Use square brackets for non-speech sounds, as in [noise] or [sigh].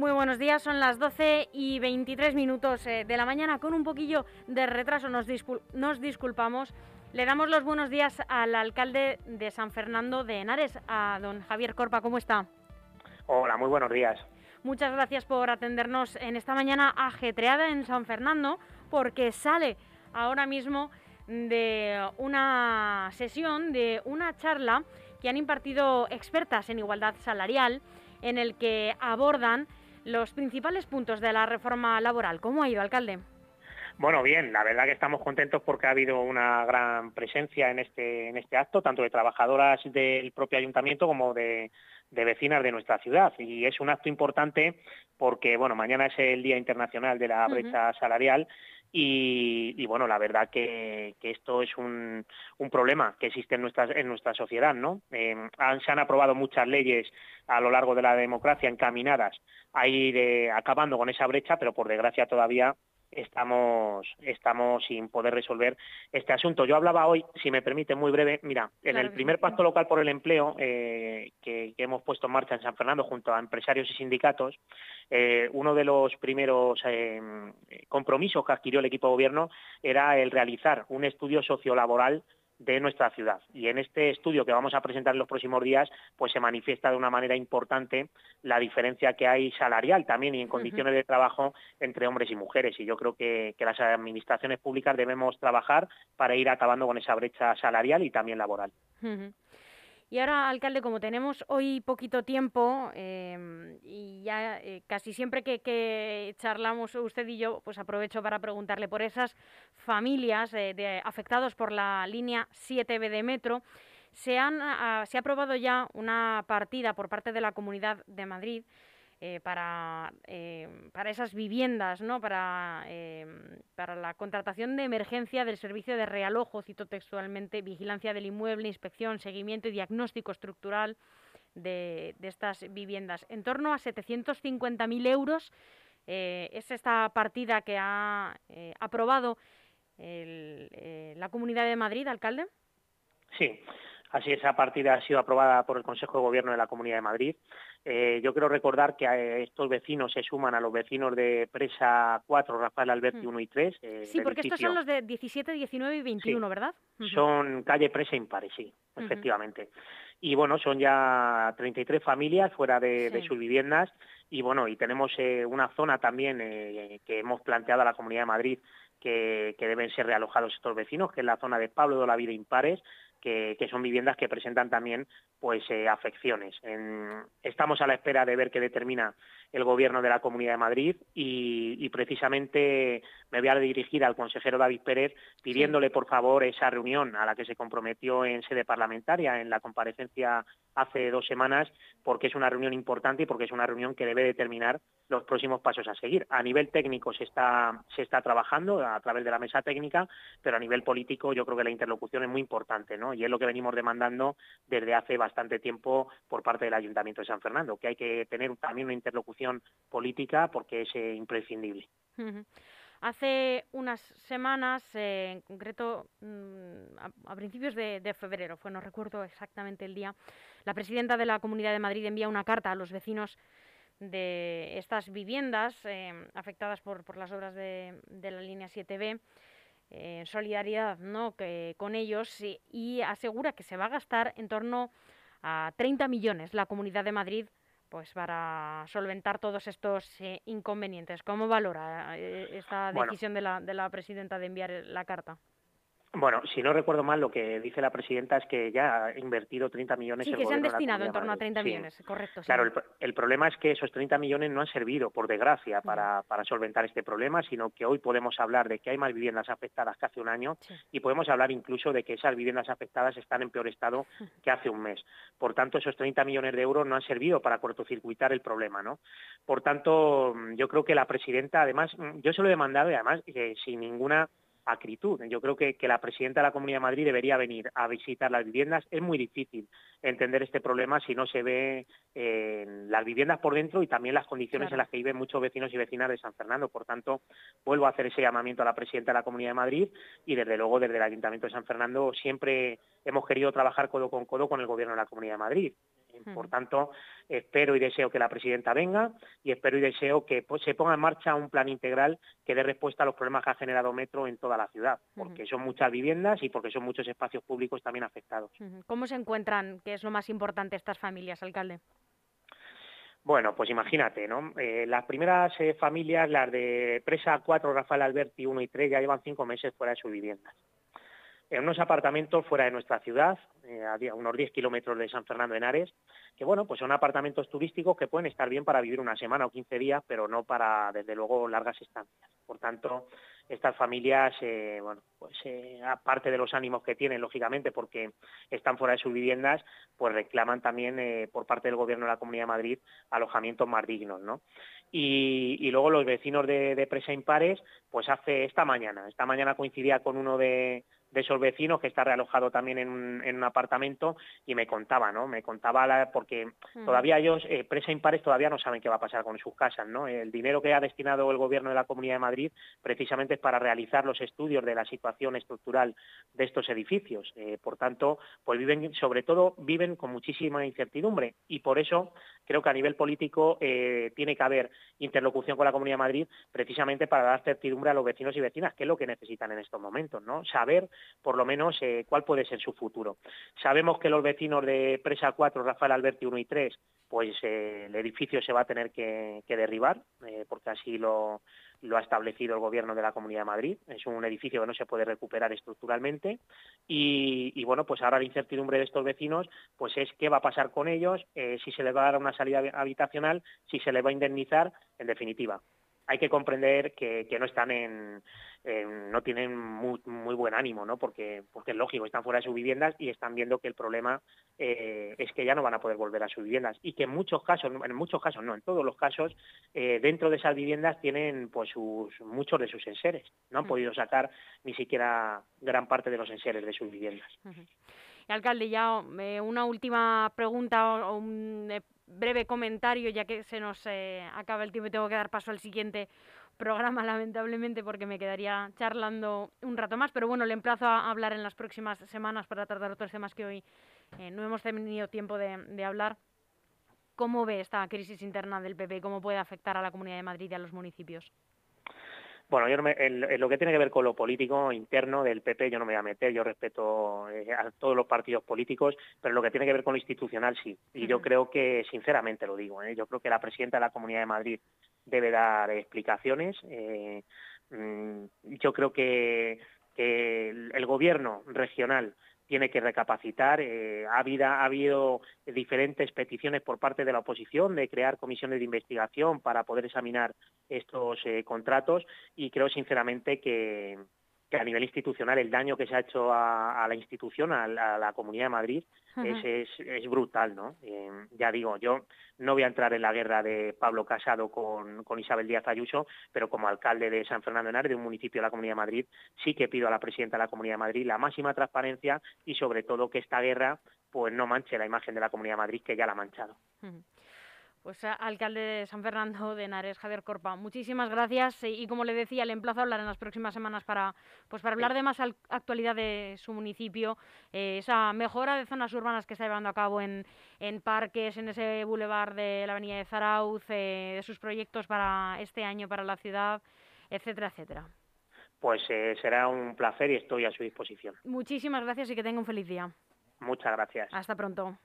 Muy buenos días, son las 12 y 23 minutos eh, de la mañana con un poquillo de retraso, nos, nos disculpamos. Le damos los buenos días al alcalde de San Fernando de Henares, a don Javier Corpa, ¿cómo está? Hola, muy buenos días. Muchas gracias por atendernos en esta mañana ajetreada en San Fernando, porque sale ahora mismo de una sesión, de una charla que han impartido expertas en igualdad salarial, en el que abordan los principales puntos de la reforma laboral. ¿Cómo ha ido, alcalde? Bueno, bien, la verdad que estamos contentos porque ha habido una gran presencia en este, en este acto, tanto de trabajadoras del propio ayuntamiento como de, vecinas de nuestra ciudad. Y es un acto importante porque, bueno, mañana es el Día Internacional de la Brecha Salarial y, bueno, la verdad que, esto es un, problema que existe en nuestra, en nuestra sociedad, ¿no? Eh, se han aprobado muchas leyes a lo largo de la democracia encaminadas a ir eh, acabando con esa brecha, pero por desgracia todavía estamos, estamos sin poder resolver este asunto. Yo hablaba hoy, si me permite, muy breve, mira, en el primer pacto local por el empleo eh, que, hemos puesto en marcha en San Fernando junto a empresarios y sindicatos, eh, uno de los primeros eh, compromisos que adquirió el equipo de gobierno era el realizar un estudio sociolaboral de nuestra ciudad. Y en este estudio que vamos a presentar en los próximos días, pues se manifiesta de una manera importante la diferencia que hay salarial también y en condiciones de trabajo entre hombres y mujeres. Y yo creo que, las administraciones públicas debemos trabajar para ir acabando con esa brecha salarial y también laboral. Y ahora, alcalde, como tenemos hoy poquito tiempo em, y ya eh, casi siempre que, charlamos usted y yo, pues aprovecho para preguntarle por esas familias eh, de, afectados por la línea 7B de metro. Se, han, ah, se ha aprobado ya una partida por parte de la Comunidad de Madrid eh, para, eh, para esas viviendas, ¿no? Para, para la contratación de emergencia del servicio de realojo, cito textualmente, vigilancia del inmueble, inspección, seguimiento y diagnóstico estructural de, de estas viviendas. En torno a 750.000 euros es esta partida que ha aprobado la Comunidad de Madrid, alcalde. Sí, Así esa partida ha sido aprobada por el Consejo de Gobierno de la Comunidad de Madrid. Eh, yo quiero recordar que eh, estos vecinos se suman a los vecinos de Presa 4, Rafael Alberti 1 mm. y 3. Eh, sí, porque estos son los de 17, 19 y 21, ¿verdad? Son calle Presa Impares, sí, efectivamente. Y bueno, son ya 33 familias fuera de, sus viviendas y bueno, y tenemos una zona también que hemos planteado a la Comunidad de Madrid que, que, deben ser realojados estos vecinos, que es la zona de Pablo de la Vida Impares, que, son viviendas que presentan también pues eh, afecciones. estamos a la espera de ver qué determina el Gobierno de la Comunidad de Madrid y, precisamente me voy a dirigir al consejero David Pérez pidiéndole por favor esa reunión a la que se comprometió en sede parlamentaria en la comparecencia hace dos semanas porque es una reunión importante y porque es una reunión que debe determinar los próximos pasos a seguir. A nivel técnico se está, se está trabajando a través de la mesa técnica, pero a nivel político yo creo que la interlocución es muy importante, ¿no? Y es lo que venimos demandando desde hace bastante tiempo por parte del Ayuntamiento de San Fernando, que hay que tener también una interlocución política porque es eh, imprescindible. Hace unas semanas, eh, en concreto mm, a, principios de, febrero, fue, no recuerdo exactamente el día, la presidenta de la Comunidad de Madrid envía una carta a los vecinos de estas viviendas eh, afectadas por, las obras de, la línea 7B en solidaridad ¿no? que, con ellos y asegura que se va a gastar en torno a 30 millones la Comunidad de Madrid pues para solventar todos estos eh, inconvenientes. ¿Cómo valora eh, esta decisión de, la, de la presidenta de enviar la carta? Bueno, si no recuerdo mal, lo que dice la presidenta es que ya ha invertido 30 millones. Sí, que se han destinado en torno a 30 millones, correcto. Claro, el, problema es que esos 30 millones no han servido, por desgracia, para, para, solventar este problema, sino que hoy podemos hablar de que hay más viviendas afectadas que hace un año y podemos hablar incluso de que esas viviendas afectadas están en peor estado [laughs] que hace un mes. Por tanto, esos 30 millones de euros no han servido para cortocircuitar el problema, ¿no? Por tanto, yo creo que la presidenta, además, yo se lo he demandado y además eh, sin ninguna acritud. Yo creo que, la presidenta de la Comunidad de Madrid debería venir a visitar las viviendas. Es muy difícil entender este problema si no se ve las viviendas por dentro y también las condiciones en las que viven muchos vecinos y vecinas de San Fernando. Por tanto, vuelvo a hacer ese llamamiento a la presidenta de la Comunidad de Madrid y desde luego desde el Ayuntamiento de San Fernando siempre hemos querido trabajar codo con codo con el Gobierno de la Comunidad de Madrid Por tanto, espero y deseo que la presidenta venga y espero y deseo que pues, se ponga en marcha un plan integral que dé respuesta a los problemas que ha generado Metro en toda la ciudad, porque son muchas viviendas y porque son muchos espacios públicos también afectados. ¿Cómo se encuentran, qué es lo más importante, estas familias, alcalde? Bueno, pues imagínate, ¿no? Eh, las primeras eh, familias, las de Presa 4, Rafael Alberti 1 y 3, ya llevan cinco meses fuera de sus viviendas. En unos apartamentos fuera de nuestra ciudad, eh, a unos 10 kilómetros de San Fernando de Henares, que bueno, pues son apartamentos turísticos que pueden estar bien para vivir una semana o 15 días, pero no para, desde luego, largas estancias. Por tanto, estas familias, eh, bueno, pues eh, aparte de los ánimos que tienen, lógicamente, porque están fuera de sus viviendas, pues reclaman también eh, por parte del Gobierno de la Comunidad de Madrid alojamientos más dignos, ¿no? Y, luego los vecinos de, de Presa Impares, pues hace esta mañana, esta mañana coincidía con uno de, de esos vecinos que está realojado también en un, en un apartamento y me contaba, ¿no? Me contaba la, porque mm. todavía ellos, eh, presa impares, todavía no saben qué va a pasar con sus casas, ¿no? El dinero que ha destinado el gobierno de la Comunidad de Madrid precisamente es para realizar los estudios de la situación estructural de estos edificios. Eh, por tanto, pues viven, sobre todo, viven con muchísima incertidumbre y por eso creo que a nivel político eh, tiene que haber interlocución con la Comunidad de Madrid precisamente para dar certidumbre a los vecinos y vecinas, que es lo que necesitan en estos momentos, ¿no? Saber por lo menos eh, cuál puede ser su futuro. Sabemos que los vecinos de Presa 4, Rafael Alberti 1 y 3, pues eh, el edificio se va a tener que, derribar, eh, porque así lo, ha establecido el Gobierno de la Comunidad de Madrid. Es un edificio que no se puede recuperar estructuralmente y, y bueno, pues ahora la incertidumbre de estos vecinos pues es qué va a pasar con ellos, si se les va a dar una salida habitacional, si se les va a indemnizar, en definitiva hay que comprender que, no están en, no tienen muy, buen ánimo, ¿no? Porque, porque es lógico, están fuera de sus viviendas y están viendo que el problema eh, es que ya no van a poder volver a sus viviendas y que en muchos casos, en muchos casos no, en todos los casos, eh, dentro de esas viviendas tienen pues sus muchos de sus enseres, no han mm. podido sacar ni siquiera gran parte de los enseres de sus viviendas. Alcalde, ya eh, una última pregunta o un breve comentario, ya que se nos eh, acaba el tiempo y tengo que dar paso al siguiente programa, [laughs] lamentablemente, porque me quedaría charlando un rato más. Pero bueno, le emplazo a hablar en las próximas semanas para tratar otros temas que hoy eh, no hemos tenido tiempo de, de hablar. ¿Cómo ve esta crisis interna del PP? ¿Cómo puede afectar a la Comunidad de Madrid y a los municipios? Bueno, yo en, lo que tiene que ver con lo político interno del PP yo no me voy a meter, yo respeto eh, a todos los partidos políticos, pero lo que tiene que ver con lo institucional sí. Y yo creo que, sinceramente lo digo, ¿eh? yo creo que la presidenta de la Comunidad de Madrid debe dar explicaciones. Eh, mm, yo creo que, el gobierno regional tiene que recapacitar. Eh, ha, habido, ha, habido, diferentes peticiones por parte de la oposición de crear comisiones de investigación para poder examinar estos eh, contratos y creo sinceramente que, que a nivel institucional el daño que se ha hecho a, la institución, a la, Comunidad de Madrid, es, es, brutal, ¿no? Eh, ya digo, yo no voy a entrar en la guerra de Pablo Casado con, con, Isabel Díaz Ayuso, pero como alcalde de San Fernando de Henares, de un municipio de la Comunidad de Madrid, sí que pido a la presidenta de la Comunidad de Madrid la máxima transparencia y sobre todo que esta guerra pues no manche la imagen de la Comunidad de Madrid, que ya la ha manchado. Pues alcalde de San Fernando de Henares, Javier Corpa, muchísimas gracias y como le decía, le emplazo a hablar en las próximas semanas para, pues para hablar de más actualidad de su municipio, eh, esa mejora de zonas urbanas que está llevando a cabo en, en parques, en ese bulevar de la avenida de Zarauz, eh, de sus proyectos para este año para la ciudad, etcétera, etcétera. Pues eh, será un placer y estoy a su disposición. Muchísimas gracias y que tenga un feliz día. Muchas gracias. Hasta pronto.